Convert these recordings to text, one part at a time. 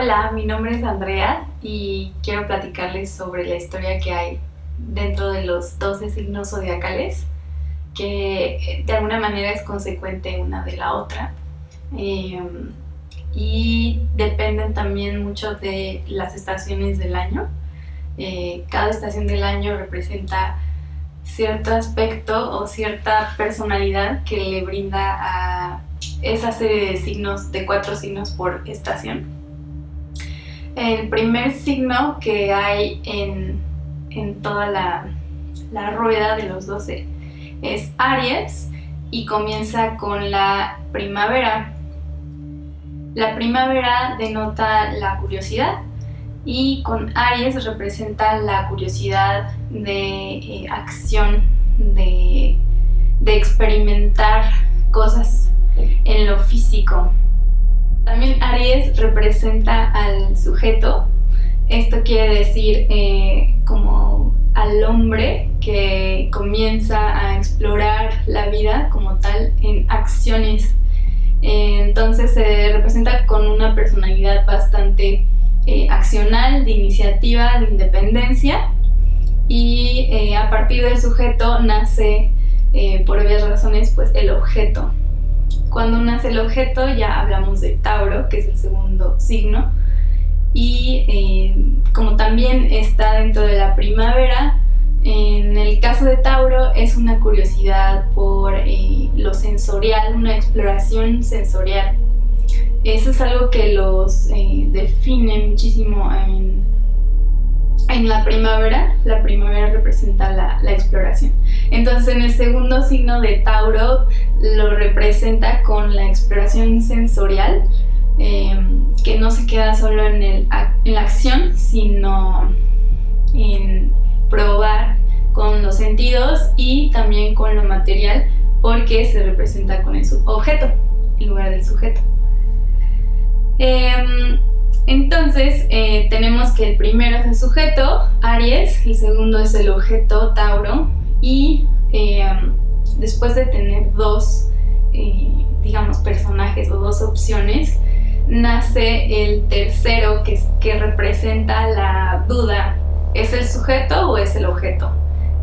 Hola, mi nombre es Andrea y quiero platicarles sobre la historia que hay dentro de los 12 signos zodiacales, que de alguna manera es consecuente una de la otra. Em, y dependen también mucho de las estaciones del año. Eh, cada estación del año representa cierto aspecto o cierta personalidad que le brinda a esa serie de signos, de cuatro signos por estación. El primer signo que hay en, toda la, la, rueda de los 12 es Aries y comienza con la primavera. La primavera denota la curiosidad y con Aries representa la curiosidad de eh, acción, de, experimentar cosas en lo físico. Aries representa al sujeto. Esto quiere decir eh, como al hombre que comienza a explorar la vida como tal en acciones. entonces se representa con una personalidad bastante eh, accional, de iniciativa, de independencia y eh, a partir del sujeto nace, eh, por obvias razones, pues el objeto. Cuando nace el objeto ya hablamos de Tauro, que es el segundo signo, y como también está dentro de la primavera, en el caso de Tauro es una curiosidad por lo sensorial, una exploración sensorial. Eso es algo que los eh, define muchísimo en, en, la primavera. La primavera representa la, exploración. Entonces en el segundo signo de Tauro lo representa con la exploración sensorial, em, que no se queda solo en, la acción, sino en probar con los sentidos y también con lo material, porque se representa con el objeto en lugar del sujeto. Em, entonces, eh, tenemos que el primero es el sujeto, Aries, el segundo es el objeto, Tauro, y em, después de tener dos, eh, digamos, personajes o dos opciones, nace el tercero que, que representa la duda, ¿es el sujeto o es el objeto?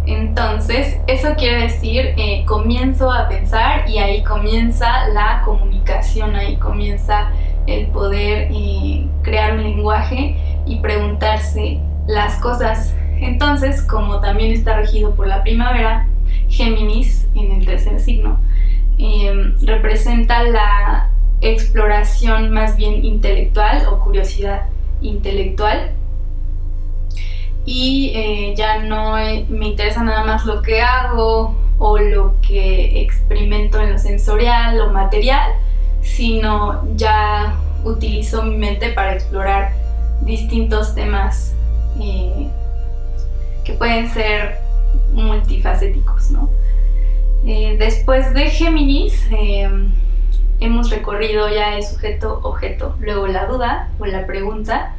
Entonces, eso quiere decir, eh, comienzo a pensar y ahí comienza la comunicación, ahí comienza el poder crear un lenguaje y preguntarse las cosas. Entonces, como también está regido por la primavera, Géminis en el tercer signo, em, representa la exploración más bien intelectual o curiosidad intelectual y eh, ya no me interesa nada más lo que hago o lo que experimento en lo sensorial o material, sino ya utilizo mi mente para explorar distintos temas eh, que pueden ser multifacéticos. Eh, después de Géminis, hemos recorrido ya el sujeto-objeto, luego la duda o la pregunta,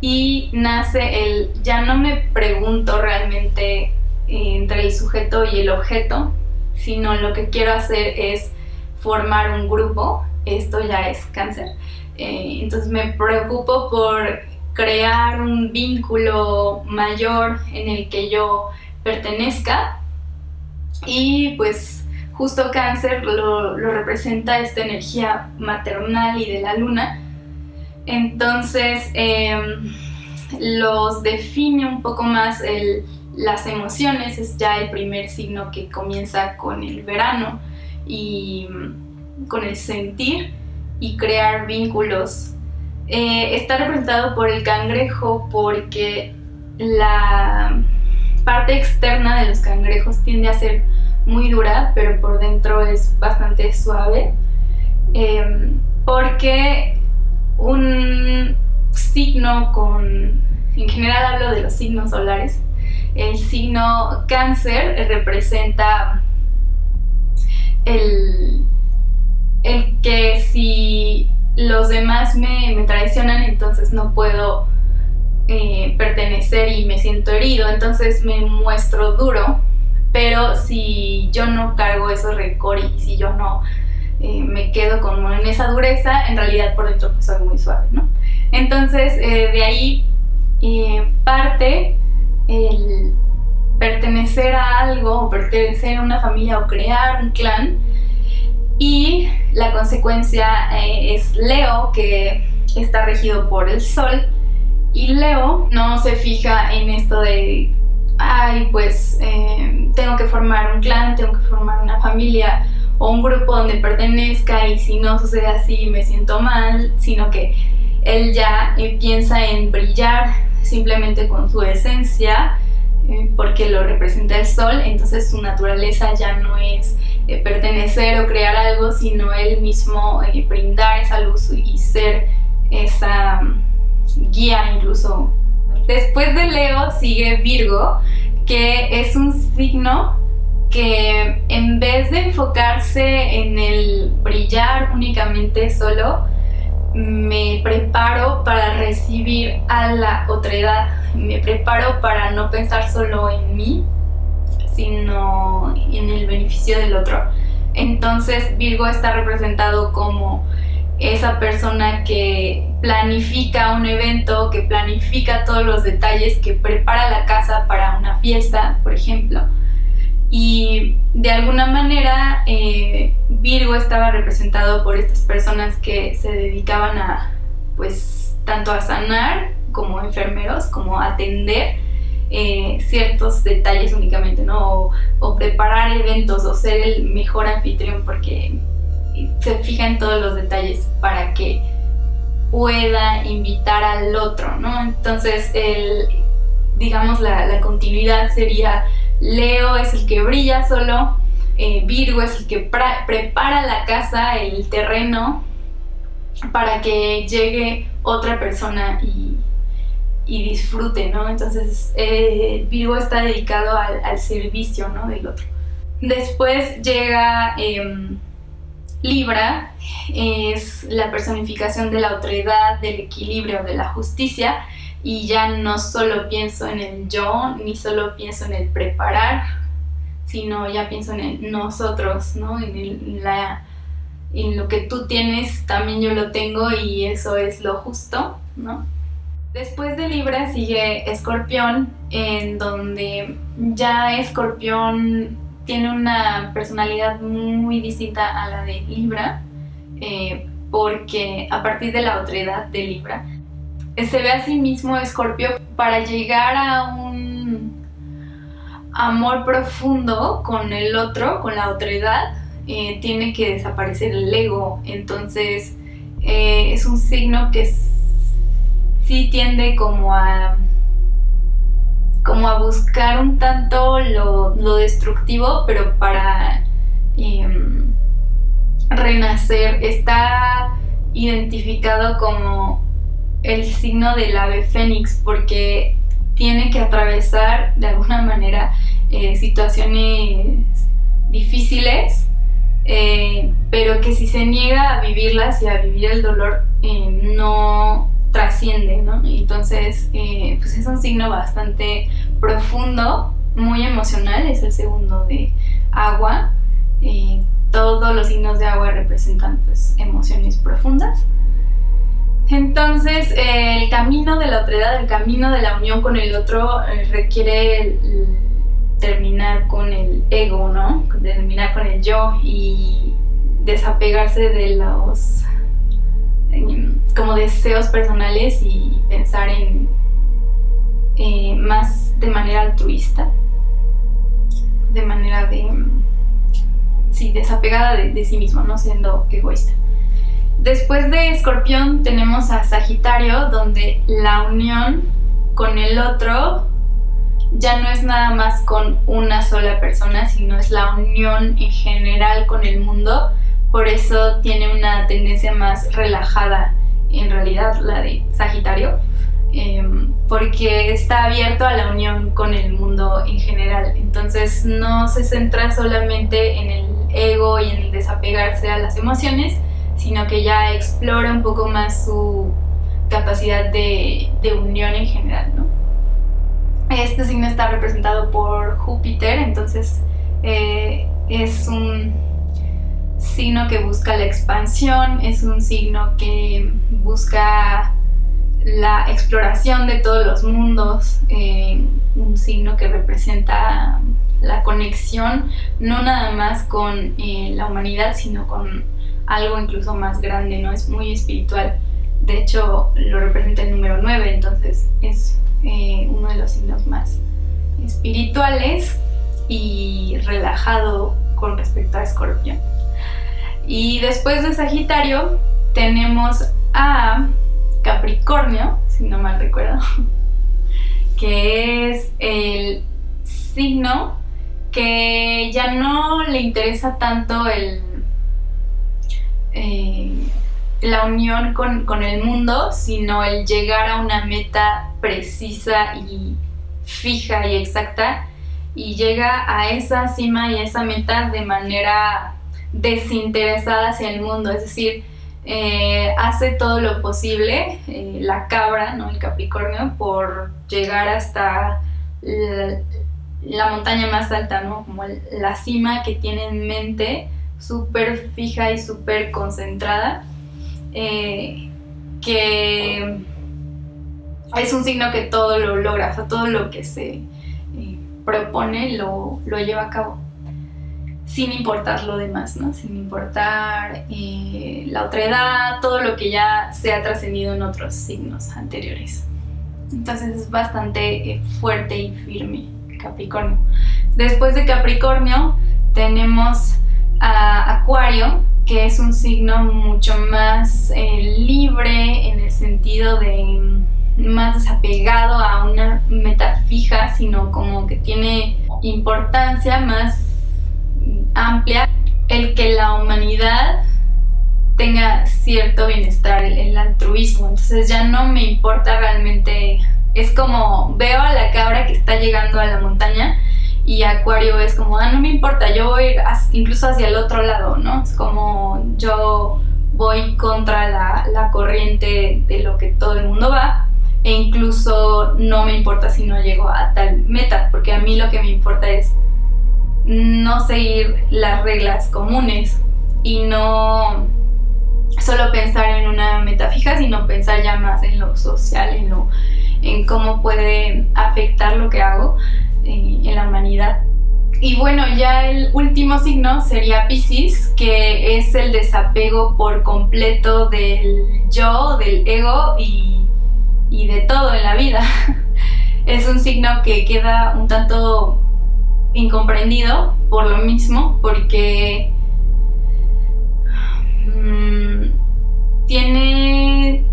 y nace el ya no me pregunto realmente eh, entre el sujeto y el objeto, sino lo que quiero hacer es formar un grupo, esto ya es cáncer. Eh, entonces me preocupo por crear un vínculo mayor en el que yo pertenezca y pues justo cáncer lo, lo representa esta energía maternal y de la luna entonces, em, los define un poco más las emociones, es ya el primer signo que comienza con el verano y con el sentir y crear vínculos. Eh, está representado por el cangrejo porque la parte externa de los cangrejos tiende a ser muy dura, pero por dentro es bastante suave. Em, porque un signo con, en general hablo de los signos solares, el signo cáncer representa el, el que si los demás me, traicionan, entonces no puedo eh, pertenecer y me siento herido, entonces me muestro duro, pero si yo no cargo esos rencor y si yo no eh, me quedo como en esa dureza, en realidad por dentro pues soy muy suave, ¿no? Entonces eh, de ahí parte el pertenecer a algo pertenecer a una familia o crear un clan. Y la consecuencia es Leo que está regido por el sol. Y Leo no se fija en esto de ay, pues eh, tengo que formar un clan, tengo que formar una familia o un grupo donde pertenezca y si no sucede así me siento mal, sino que él ya eh, piensa en brillar simplemente con su esencia eh, porque lo representa el sol, entonces su naturaleza ya no es pertenecer o crear algo, sino él mismo brindar esa luz y ser esa mm, guía incluso. Después de Leo sigue Virgo, que es un signo que en vez de enfocarse en el brillar únicamente solo, me preparo para recibir a la otredad, me preparo para no pensar solo en mí, sino en el beneficio del otro. Entonces Virgo está representado como esa persona que planifica un evento, que planifica todos los detalles, que prepara la casa para una fiesta, por ejemplo. Y de alguna manera eh, Virgo estaba representado por estas personas que se dedicaban a, pues, tanto a sanar como enfermeros, como atender eh, ciertos detalles únicamente, ¿no? o preparar eventos o ser el mejor anfitrión, porque se fija en todos los detalles para que pueda invitar al otro, ¿no? Entonces, el, digamos, la, continuidad sería Leo es el que brilla solo, eh, Virgo es el que prepara la casa, el terreno, para que llegue otra persona y, disfrute, ¿no? Entonces, eh, Virgo está dedicado al, servicio, ¿no? Del otro. Después llega... Em, Libra es la personificación de la autoridad, del equilibrio, de la justicia y ya no solo pienso en el yo, ni solo pienso en el preparar, sino ya pienso en el nosotros, ¿no? En, la, en lo que tú tienes, también yo lo tengo y eso es lo justo, ¿no? Después de Libra sigue Escorpión, en donde ya Escorpión tiene una personalidad muy distinta a la de Libra, eh, porque a partir de la otredad de Libra, eh, se ve a sí mismo Escorpio para llegar a un amor profundo con el otro, con la otredad, eh, tiene que desaparecer el ego. Entonces es un signo que sí tiende como a como a buscar un tanto lo, destructivo, pero para em, renacer. Está identificado como el signo del ave fénix porque tiene que atravesar de alguna manera eh, situaciones difíciles, eh, pero que si se niega a vivirlas y a vivir el dolor, eh, no trasciende, ¿no? Entonces, eh, pues es un signo bastante profundo, muy emocional, es el segundo de agua. Eh, todos los signos de agua representan pues, emociones profundas. Entonces, el camino de la otredad, el camino de la unión con el otro, eh, requiere terminar con el ego, ¿no? Terminar con el yo y desapegarse de los como deseos personales y pensar en eh, más de manera altruista, de manera de, sí, desapegada de, sí mismo, no siendo egoísta. Después de Escorpión tenemos a Sagitario, donde la unión con el otro ya no es nada más con una sola persona, sino es la unión en general con el mundo. Por eso tiene una tendencia más relajada en realidad la de Sagitario, em, porque está abierto a la unión con el mundo en general. Entonces no se centra solamente en el ego y en el desapegarse a las emociones, sino que ya explora un poco más su capacidad de, unión en general. Este signo está representado por Júpiter, entonces eh, es un signo que busca la expansión, es un signo que busca la exploración de todos los mundos, eh, un signo que representa la conexión no nada más con eh, la humanidad, sino con algo incluso más grande, ¿no? Es muy espiritual. De hecho, lo representa el número 9, entonces es eh, uno de los signos más espirituales y relajado con respecto a Escorpión. Y después de Sagitario tenemos a Capricornio, si no mal recuerdo, que es el signo que ya no le interesa tanto el, eh, la unión con, con, el mundo, sino el llegar a una meta precisa y fija y exacta y llega a esa cima y esa meta de manera desinteresada hacia el mundo, es decir, eh, hace todo lo posible, eh, la cabra, ¿no? el Capricornio, por llegar hasta la, montaña más alta, ¿no? como la cima que tiene en mente, súper fija y súper concentrada, eh, que es un signo que todo lo logra, o sea, todo lo que se propone lo, lo lleva a cabo sin importar lo demás, ¿no? Sin importar eh, la otra edad, todo lo que ya se ha trascendido en otros signos anteriores. Entonces es bastante eh, fuerte y firme Capricornio. Después de Capricornio tenemos a Acuario, que es un signo mucho más eh, libre en el sentido de más desapegado a una meta fija, sino como que tiene importancia más amplia el que la humanidad tenga cierto bienestar, el, altruismo. Entonces ya no me importa realmente, es como veo a la cabra que está llegando a la montaña y Acuario es como, ah, no me importa, yo voy incluso hacia el otro lado, ¿no? Es como yo voy contra la, la corriente de lo que todo el mundo va e incluso no me importa si no llego a tal meta, porque a mí lo que me importa es no seguir las reglas comunes y no solo pensar en una meta fija, sino pensar ya más en lo social, en, lo, en cómo puede afectar lo que hago eh, en, la humanidad. Y bueno, ya el último signo sería Pisces, que es el desapego por completo del yo, del ego y, y de todo en la vida. es un signo que queda un tanto incomprendido por lo mismo, porque mm, tiene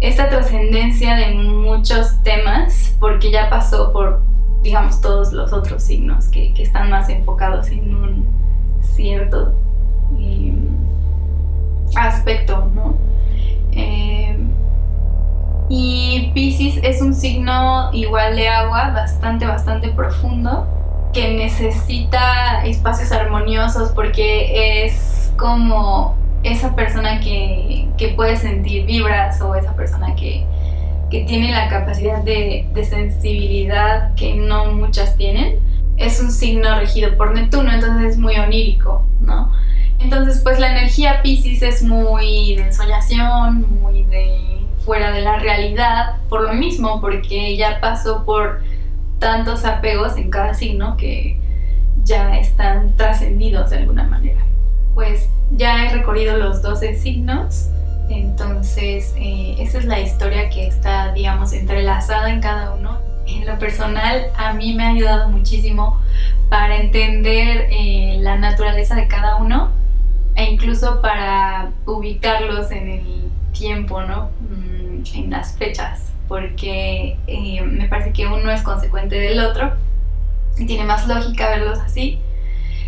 esta trascendencia de muchos temas, porque ya pasó por, digamos, todos los otros signos que, están más enfocados en un cierto em, aspecto, ¿no? Em, y Pisces es un signo igual de agua, bastante, bastante profundo que necesita espacios armoniosos porque es como esa persona que, puede sentir vibras o esa persona que, tiene la capacidad de, sensibilidad que no muchas tienen. Es un signo regido por Neptuno, entonces es muy onírico, ¿no? Entonces, pues la energía Pisces es muy de ensoñación, muy de fuera de la realidad, por lo mismo, porque ya pasó por tantos apegos en cada signo que ya están trascendidos de alguna manera. Pues ya he recorrido los 12 signos, entonces eh, esa es la historia que está, digamos, entrelazada en cada uno. En lo personal, a mí me ha ayudado muchísimo para entender eh, la naturaleza de cada uno e incluso para ubicarlos en el tiempo, ¿no? Mm, en las fechas porque eh, me parece que uno es consecuente del otro y tiene más lógica verlos así.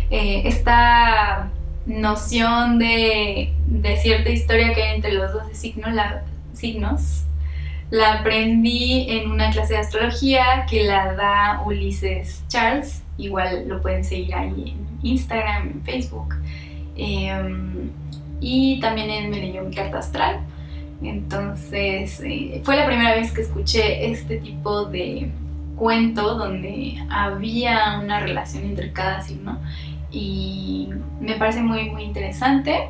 Eh, esta noción de, cierta historia que hay entre los dos signos la, signos la aprendí en una clase de astrología que la da Ulises Charles, igual lo pueden seguir ahí en Instagram, en Facebook, em, y también en Me leyó mi carta astral. Entonces, eh, fue la primera vez que escuché este tipo de cuento donde había una relación entre cada signo y me parece muy muy interesante.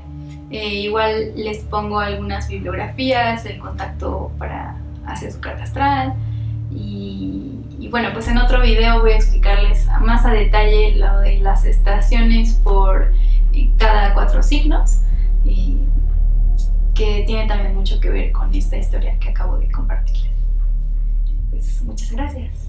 Eh, igual les pongo algunas bibliografías, el contacto para hacer su carta astral y, y, bueno, pues en otro video voy a explicarles más a detalle lo de las estaciones por cada cuatro signos que tiene también mucho que ver con esta historia que acabo de compartirles. Pues muchas gracias.